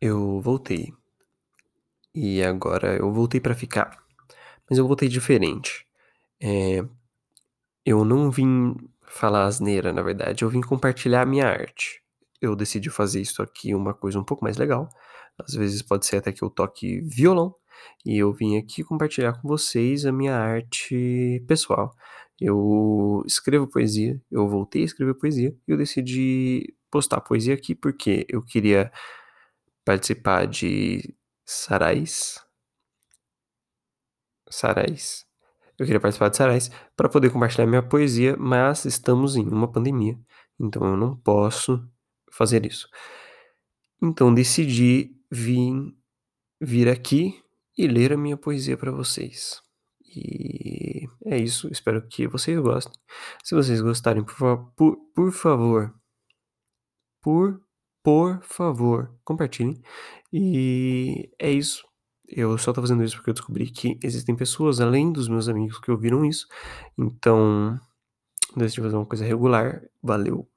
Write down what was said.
Eu voltei. E agora eu voltei pra ficar. Mas eu voltei diferente. Eh, eu não vim falar asneira, na verdade, eu vim compartilhar a minha arte. Eu decidi fazer isso aqui uma coisa um pouco mais legal. Às vezes pode ser até que eu toque violão, e eu vim aqui compartilhar com vocês a minha arte pessoal. Eu escrevo poesia, eu voltei a escrever poesia, e eu decidi postar poesia aqui porque eu queria participar de sarais. Sarais. Eu queria participar de sarais pra poder compartilhar minha poesia, mas estamos em uma pandemia, então eu não posso fazer isso. Então decidi vim vir aqui e ler a minha poesia pra vocês. E é isso, espero que vocês gostem. Se vocês gostarem, por por por favor por por favor, compartilhem. E é isso. Eu só tô fazendo isso porque eu descobri que existem pessoas além dos meus amigos que ouviram isso, então decidi fazer uma coisa regular. Valeu.